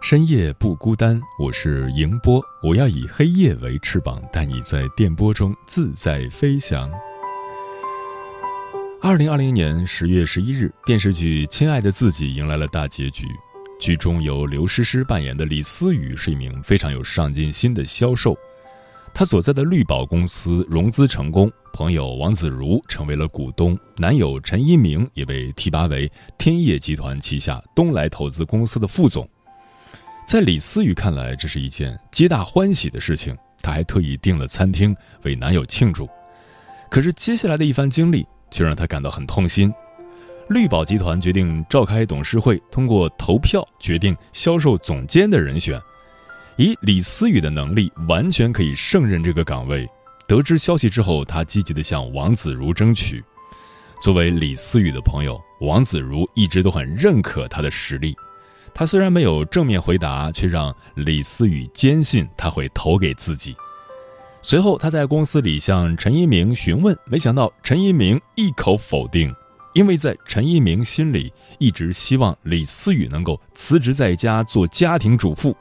深夜不孤单，我是迎波。我要以黑夜为翅膀，带你在电波中自在飞翔。二零二零年十月十一日，电视剧《亲爱的自己》迎来了大结局。剧中由刘诗诗扮演的李思雨是一名非常有上进心的销售。她所在的绿宝公司融资成功，朋友王子如成为了股东，男友陈一鸣也被提拔为天业集团旗下东来投资公司的副总。在李思雨看来，这是一件皆大欢喜的事情。她还特意订了餐厅为男友庆祝。可是接下来的一番经历却让她感到很痛心。绿宝集团决定召开董事会，通过投票决定销售总监的人选。以李思雨的能力，完全可以胜任这个岗位。得知消息之后，她积极地向王子如争取。作为李思雨的朋友，王子如一直都很认可她的实力。他虽然没有正面回答，却让李思雨坚信他会投给自己。随后，他在公司里向陈一鸣询问，没想到陈一鸣一口否定，因为在陈一鸣心里，一直希望李思雨能够辞职在家做家庭主妇。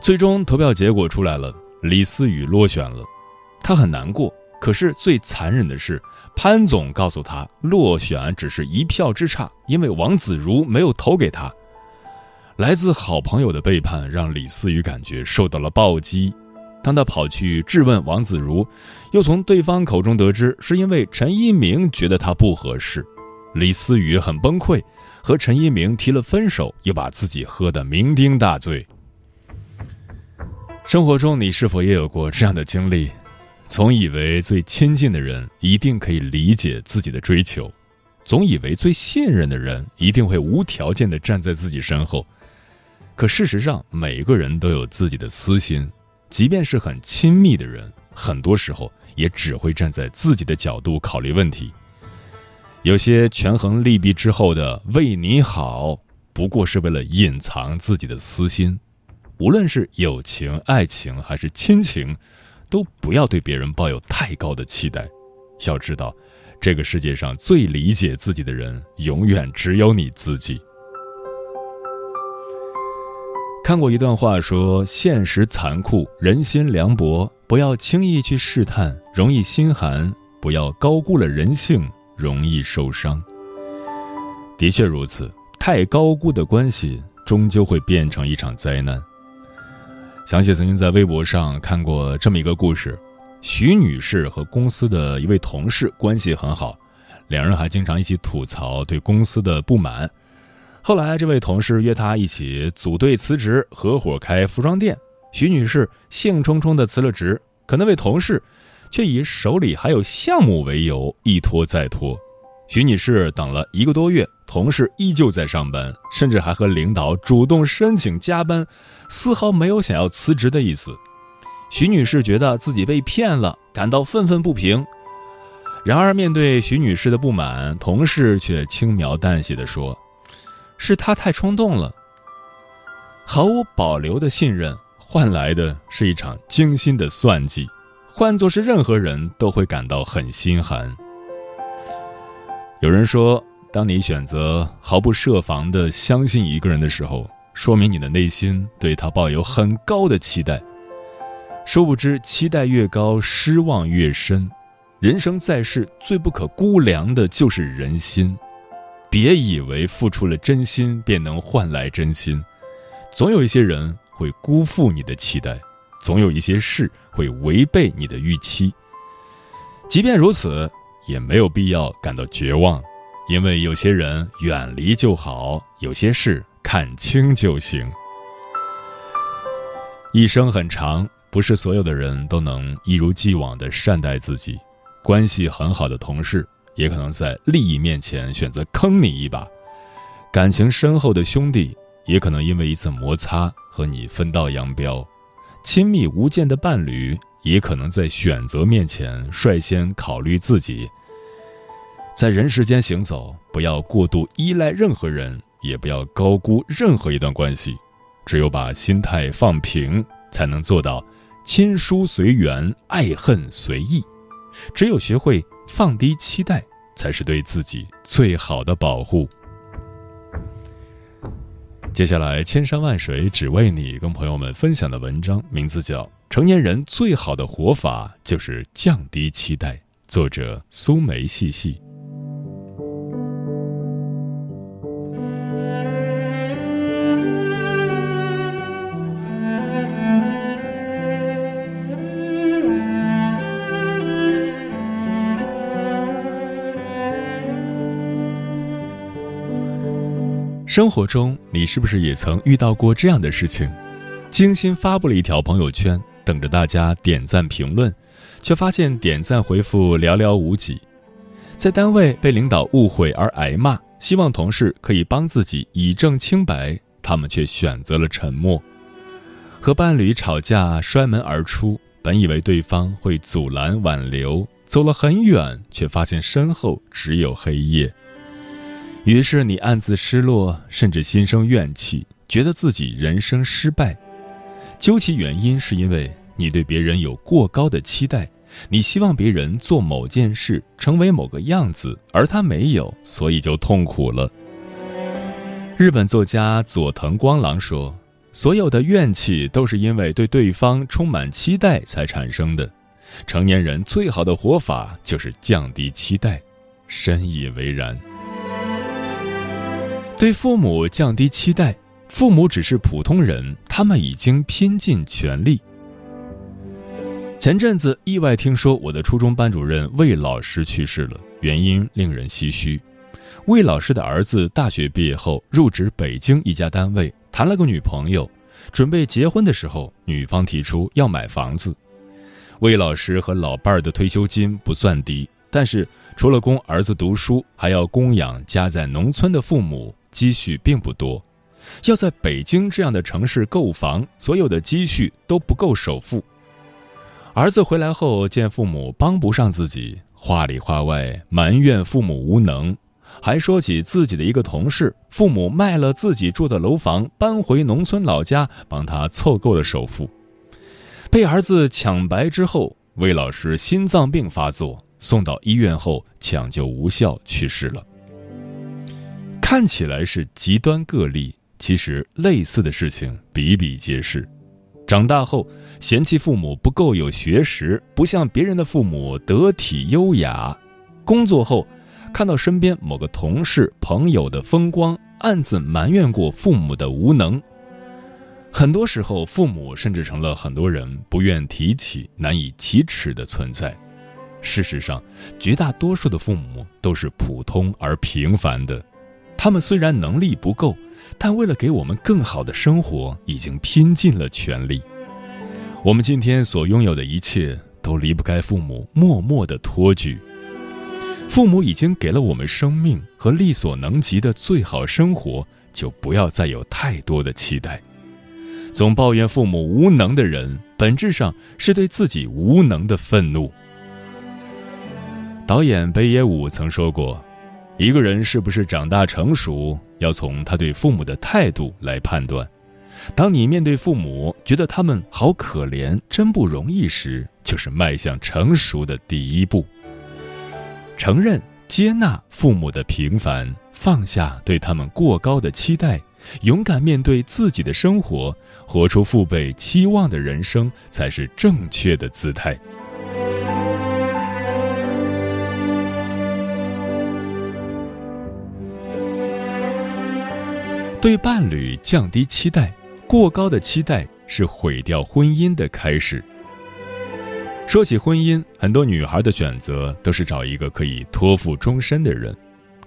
最终投票结果出来了，李思雨落选了，他很难过。可是最残忍的是，潘总告诉他，落选只是一票之差，因为王子如没有投给他。来自好朋友的背叛，让李思雨感觉受到了暴击。当他跑去质问王子如，又从对方口中得知是因为陈一鸣觉得他不合适，李思雨很崩溃，和陈一鸣提了分手，又把自己喝得酩酊大醉。生活中，你是否也有过这样的经历？总以为最亲近的人一定可以理解自己的追求，总以为最信任的人一定会无条件地站在自己身后。可事实上，每个人都有自己的私心，即便是很亲密的人，很多时候也只会站在自己的角度考虑问题。有些权衡利弊之后的为你好，不过是为了隐藏自己的私心。无论是友情、爱情还是亲情，都不要对别人抱有太高的期待。要知道，这个世界上最理解自己的人，永远只有你自己。看过一段话，说现实残酷，人心凉薄，不要轻易去试探，容易心寒；不要高估了人性，容易受伤。的确如此，太高估的关系，终究会变成一场灾难。想起曾经在微博上看过这么一个故事：徐女士和公司的一位同事关系很好，两人还经常一起吐槽对公司的不满。后来，这位同事约她一起组队辞职，合伙开服装店。徐女士兴冲冲地辞了职，可那位同事却以手里还有项目为由一拖再拖。徐女士等了一个多月，同事依旧在上班，甚至还和领导主动申请加班，丝毫没有想要辞职的意思。徐女士觉得自己被骗了，感到愤愤不平。然而，面对徐女士的不满，同事却轻描淡写地说。是他太冲动了。毫无保留的信任换来的是一场精心的算计，换作是任何人都会感到很心寒。有人说，当你选择毫不设防的相信一个人的时候，说明你的内心对他抱有很高的期待。殊不知，期待越高，失望越深。人生在世，最不可估量的就是人心。别以为付出了真心便能换来真心，总有一些人会辜负你的期待，总有一些事会违背你的预期。即便如此，也没有必要感到绝望，因为有些人远离就好，有些事看清就行。一生很长，不是所有的人都能一如既往的善待自己。关系很好的同事，也可能在利益面前选择坑你一把；感情深厚的兄弟，也可能因为一次摩擦和你分道扬镳；亲密无间的伴侣，也可能在选择面前率先考虑自己。在人世间行走，不要过度依赖任何人，也不要高估任何一段关系。只有把心态放平，才能做到亲疏随缘，爱恨随意。只有学会放低期待，才是对自己最好的保护。接下来，千山万水只为你，跟朋友们分享的文章名字叫《成年人最好的活法就是降低期待》，作者苏梅细细。生活中，你是不是也曾遇到过这样的事情？精心发布了一条朋友圈，等着大家点赞评论，却发现点赞回复寥寥无几。在单位被领导误会而挨骂，希望同事可以帮自己以证清白，他们却选择了沉默。和伴侣吵架摔门而出，本以为对方会阻拦挽留，走了很远，却发现身后只有黑夜。于是你暗自失落，甚至心生怨气，觉得自己人生失败。究其原因，是因为你对别人有过高的期待，你希望别人做某件事，成为某个样子，而他没有，所以就痛苦了。日本作家佐藤光郎说：“所有的怨气都是因为对对方充满期待才产生的。成年人最好的活法就是降低期待。”深以为然。对父母降低期待，父母只是普通人，他们已经拼尽全力。前阵子意外听说我的初中班主任魏老师去世了，原因令人唏嘘。魏老师的儿子大学毕业后入职北京一家单位，谈了个女朋友，准备结婚的时候，女方提出要买房子。魏老师和老伴儿的退休金不算低，但是除了供儿子读书，还要供养家在农村的父母。积蓄并不多，要在北京这样的城市购房，所有的积蓄都不够首付。儿子回来后见父母帮不上自己，话里话外埋怨父母无能，还说起自己的一个同事，父母卖了自己住的楼房，搬回农村老家，帮他凑够了首付。被儿子抢白之后，魏老师心脏病发作，送到医院后抢救无效去世了。看起来是极端个例，其实类似的事情比比皆是。长大后嫌弃父母不够有学识，不像别人的父母得体优雅；工作后看到身边某个同事朋友的风光，暗自埋怨过父母的无能。很多时候，父母甚至成了很多人不愿提起、难以启齿的存在。事实上，绝大多数的父母都是普通而平凡的。他们虽然能力不够，但为了给我们更好的生活，已经拼尽了全力。我们今天所拥有的一切，都离不开父母默默的托举。父母已经给了我们生命和力所能及的最好生活，就不要再有太多的期待。总抱怨父母无能的人，本质上是对自己无能的愤怒。导演北野武曾说过。一个人是不是长大成熟，要从他对父母的态度来判断。当你面对父母觉得他们好可怜、真不容易时，就是迈向成熟的第一步。承认、接纳父母的平凡，放下对他们过高的期待，勇敢面对自己的生活，活出父辈期望的人生，才是正确的姿态。对伴侣降低期待，过高的期待是毁掉婚姻的开始。说起婚姻，很多女孩的选择都是找一个可以托付终身的人，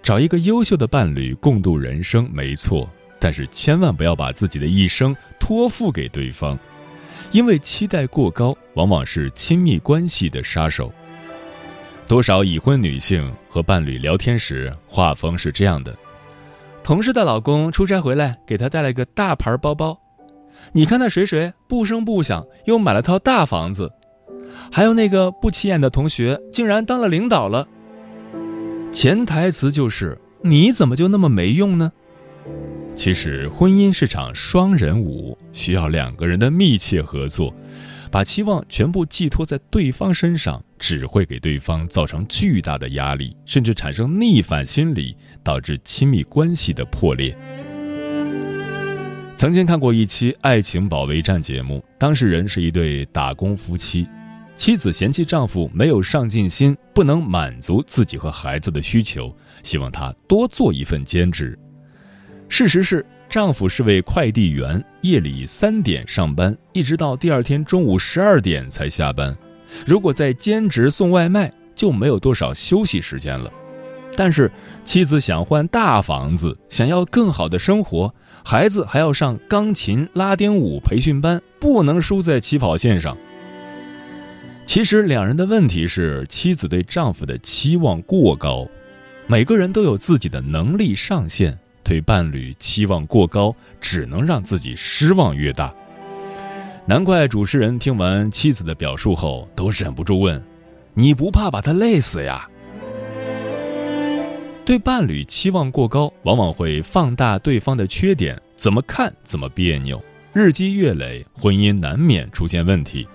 找一个优秀的伴侣共度人生，没错。但是千万不要把自己的一生托付给对方，因为期待过高往往是亲密关系的杀手。多少已婚女性和伴侣聊天时，画风是这样的：同事的老公出差回来，给她带了个大牌包包。你看那谁谁不声不响又买了套大房子。还有那个不起眼的同学，竟然当了领导了。潜台词就是：你怎么就那么没用呢？其实，婚姻是场双人舞，需要两个人的密切合作。把期望全部寄托在对方身上，只会给对方造成巨大的压力，甚至产生逆反心理，导致亲密关系的破裂。曾经看过一期《爱情保卫战》节目，当事人是一对打工夫妻。妻子嫌弃丈夫没有上进心，不能满足自己和孩子的需求，希望他多做一份兼职。事实是，丈夫是位快递员，夜里三点上班，一直到第二天中午十二点才下班。如果在兼职送外卖，就没有多少休息时间了。但是妻子想换大房子，想要更好的生活，孩子还要上钢琴、拉丁舞培训班，不能输在起跑线上。其实两人的问题是，妻子对丈夫的期望过高。每个人都有自己的能力上限，对伴侣期望过高，只能让自己失望越大。难怪主持人听完妻子的表述后，都忍不住问：“你不怕把他累死呀？”对伴侣期望过高，往往会放大对方的缺点，怎么看怎么别扭，日积月累，婚姻难免出现问题。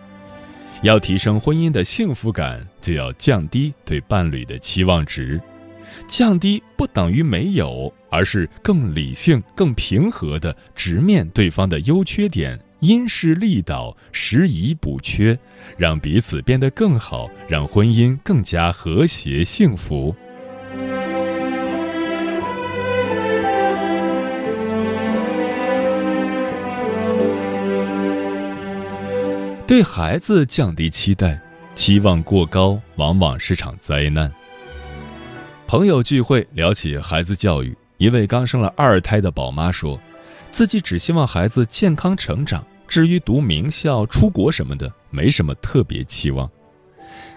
要提升婚姻的幸福感，就要降低对伴侣的期望值。降低不等于没有，而是更理性、更平和的直面对方的优缺点，因势利导，拾遗补缺，让彼此变得更好，让婚姻更加和谐幸福。对孩子降低期待，期望过高往往是场灾难。朋友聚会聊起孩子教育，一位刚生了二胎的宝妈说，自己只希望孩子健康成长，至于读名校、出国什么的，没什么特别期望。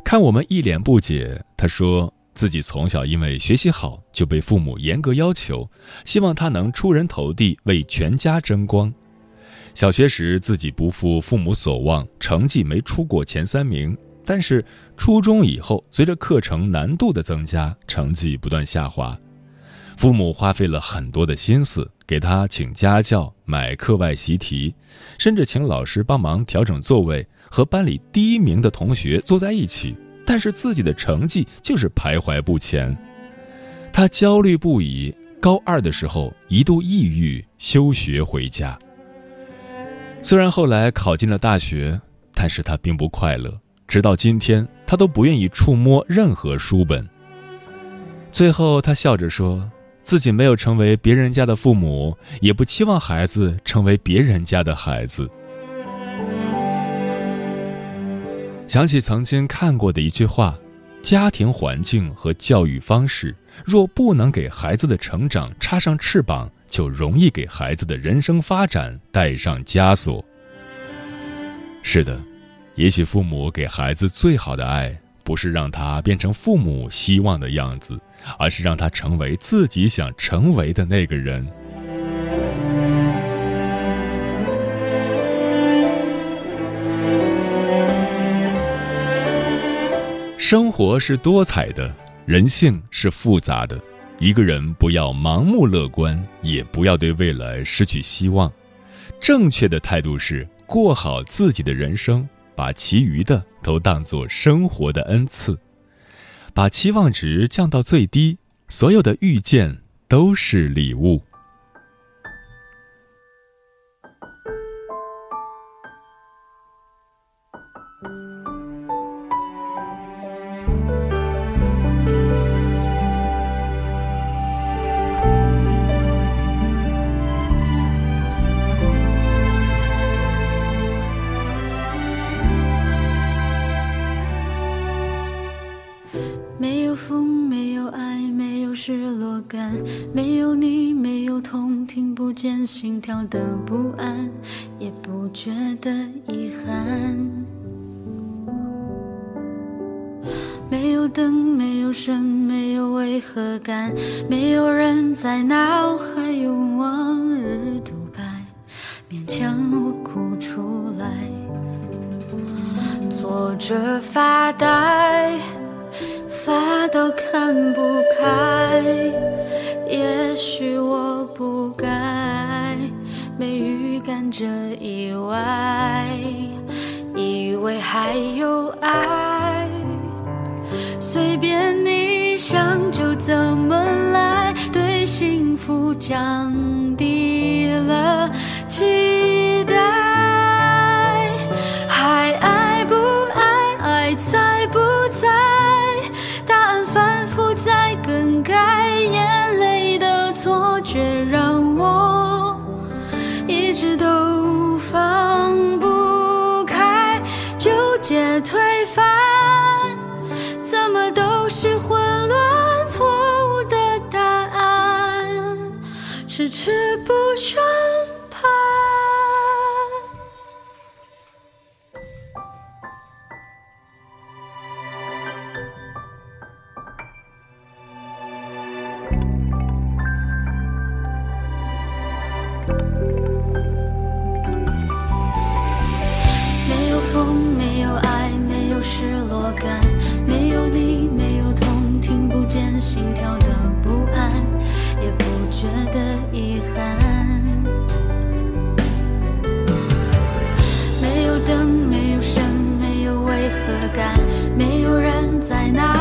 看我们一脸不解，她说自己从小因为学习好就被父母严格要求，希望他能出人头地，为全家争光。小学时自己不负父母所望，成绩没出过前三名。但是初中以后，随着课程难度的增加，成绩不断下滑。父母花费了很多的心思，给他请家教、买课外习题，甚至请老师帮忙调整座位，和班里第一名的同学坐在一起。但是自己的成绩就是徘徊不前，他焦虑不已。高二的时候一度抑郁，休学回家。虽然后来考进了大学，但是他并不快乐。直到今天，他都不愿意触摸任何书本。最后，他笑着说：“自己没有成为别人家的父母，也不期望孩子成为别人家的孩子。”想起曾经看过的一句话：“家庭环境和教育方式，若不能给孩子的成长插上翅膀。”就容易给孩子的人生发展带上枷锁。是的，也许父母给孩子最好的爱，不是让他变成父母希望的样子，而是让他成为自己想成为的那个人。生活是多彩的，人性是复杂的。一个人不要盲目乐观，也不要对未来失去希望。正确的态度是过好自己的人生，把其余的都当作生活的恩赐，把期望值降到最低，所有的遇见都是礼物。感，没有你，没有痛，听不见心跳的不安，也不觉得遗憾。没有灯，没有声，没有违和感，没有人在脑海用往日独白，勉强我哭出来，坐着发呆。发到看不开，也许我不该没预感这意外，以为还有爱，随便你想就怎么来，对幸福讲遗憾，没有灯，没有声，没有为何感，没有人在那。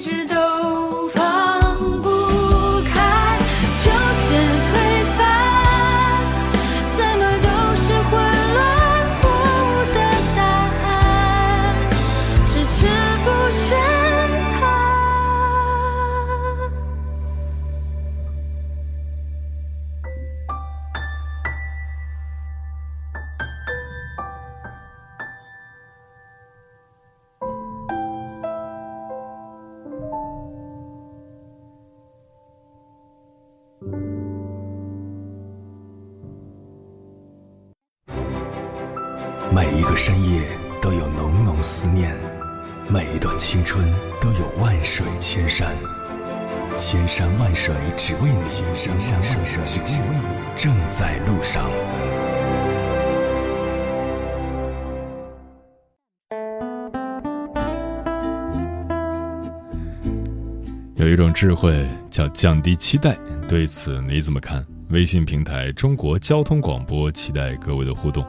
直都只为你，正在路上。有一种智慧叫降低期待，对此你怎么看？微信平台中国交通广播期待各位的互动。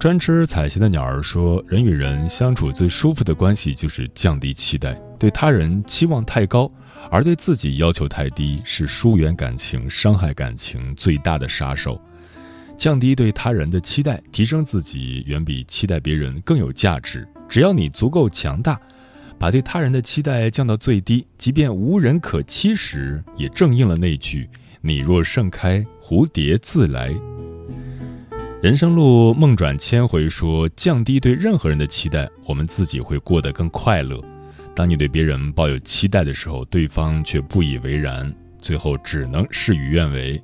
专吃彩旗的鸟儿说：“人与人相处最舒服的关系就是降低期待，对他人期望太高，而对自己要求太低，是疏远感情、伤害感情最大的杀手。降低对他人的期待，提升自己，远比期待别人更有价值。只要你足够强大，把对他人的期待降到最低，即便无人可期时，也正应了那句“你若盛开，蝴蝶自来”。人生路梦转千回，说降低对任何人的期待，我们自己会过得更快乐。当你对别人抱有期待的时候，对方却不以为然，最后只能事与愿违。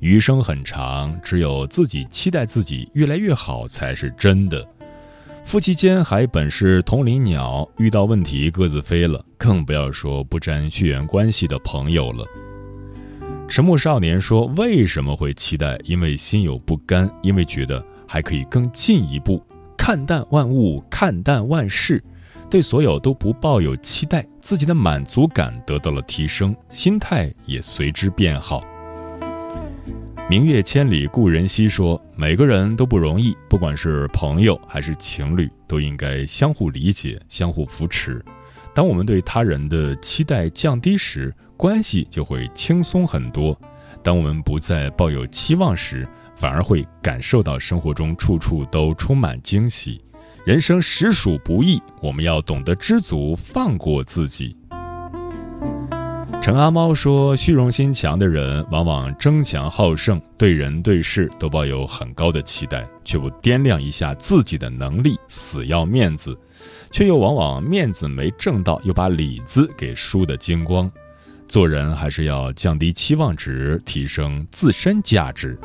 余生很长，只有自己期待自己越来越好才是真的。夫妻间还本是同林鸟，遇到问题各自飞了，更不要说不沾血缘关系的朋友了。沉默少年说：“为什么会期待？因为心有不甘，因为觉得还可以更进一步。看淡万物，看淡万事，对所有都不抱有期待，自己的满足感得到了提升，心态也随之变好。”明月千里故人西说：“每个人都不容易，不管是朋友还是情侣，都应该相互理解、相互扶持。当我们对他人的期待降低时，关系就会轻松很多；当我们不再抱有期望时，反而会感受到生活中处处都充满惊喜。人生实属不易，我们要懂得知足，放过自己。”陈阿猫说：“虚荣心强的人往往争强好胜，对人对事都抱有很高的期待，却不掂量一下自己的能力，死要面子，却又往往面子没挣到，又把里子给输得精光。做人还是要降低期望值，提升自身价值。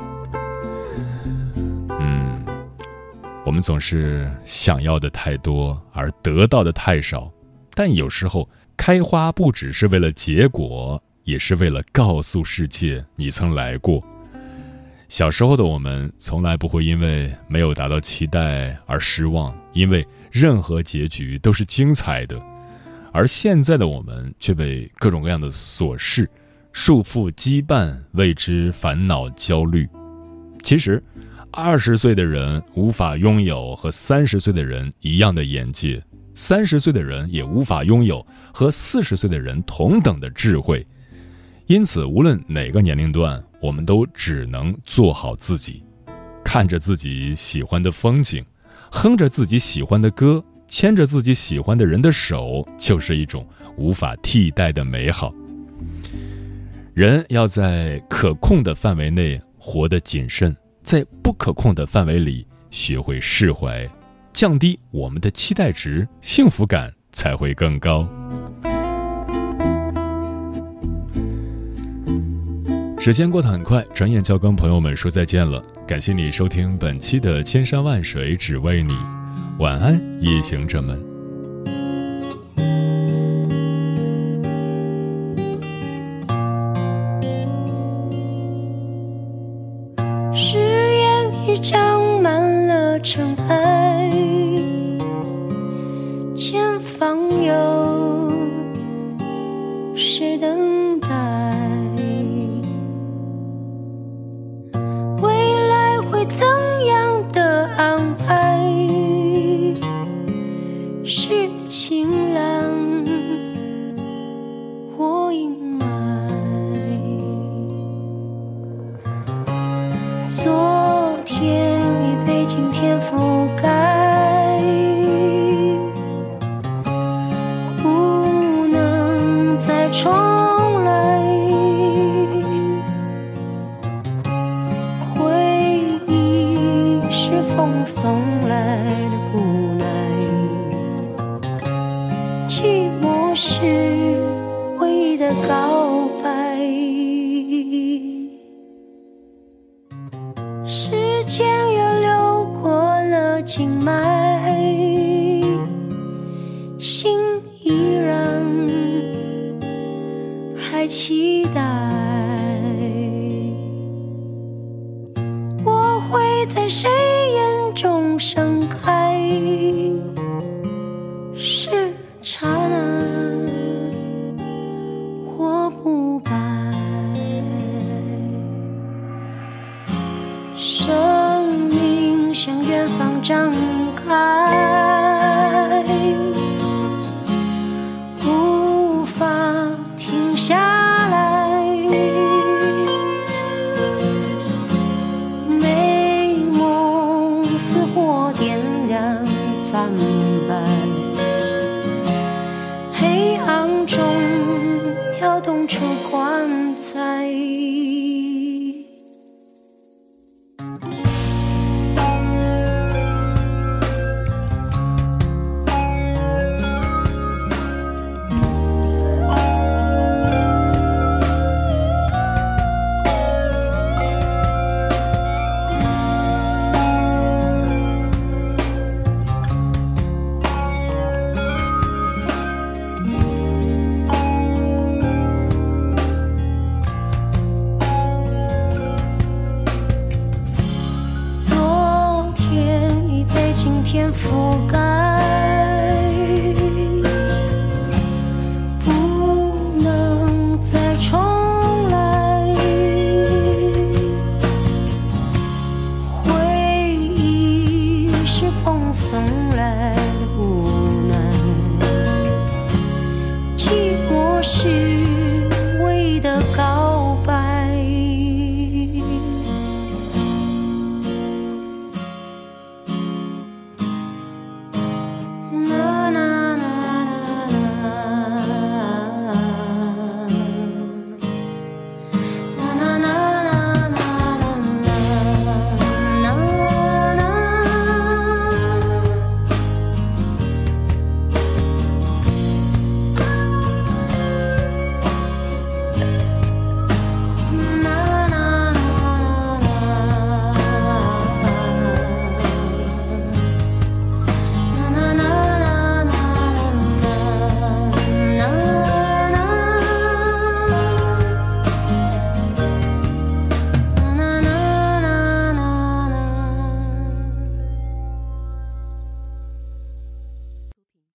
我们总是想要的太多，而得到的太少，但有时候。”开花不只是为了结果，也是为了告诉世界你曾来过。小时候的我们从来不会因为没有达到期待而失望，因为任何结局都是精彩的。而现在的我们却被各种各样的琐事束缚羁绊，为之烦恼焦虑。其实，二十岁的人无法拥有和三十岁的人一样的眼界。三十岁的人也无法拥有和四十岁的人同等的智慧，因此，无论哪个年龄段，我们都只能做好自己，看着自己喜欢的风景，哼着自己喜欢的歌，牵着自己喜欢的人的手，就是一种无法替代的美好。人要在可控的范围内活得谨慎，在不可控的范围里学会释怀。降低我们的期待值，幸福感才会更高。时间过得很快，转眼就要跟朋友们说再见了。感谢你收听本期的《千山万水只为你》，晚安，夜行者们。是刹那，或不白。生命向远方张。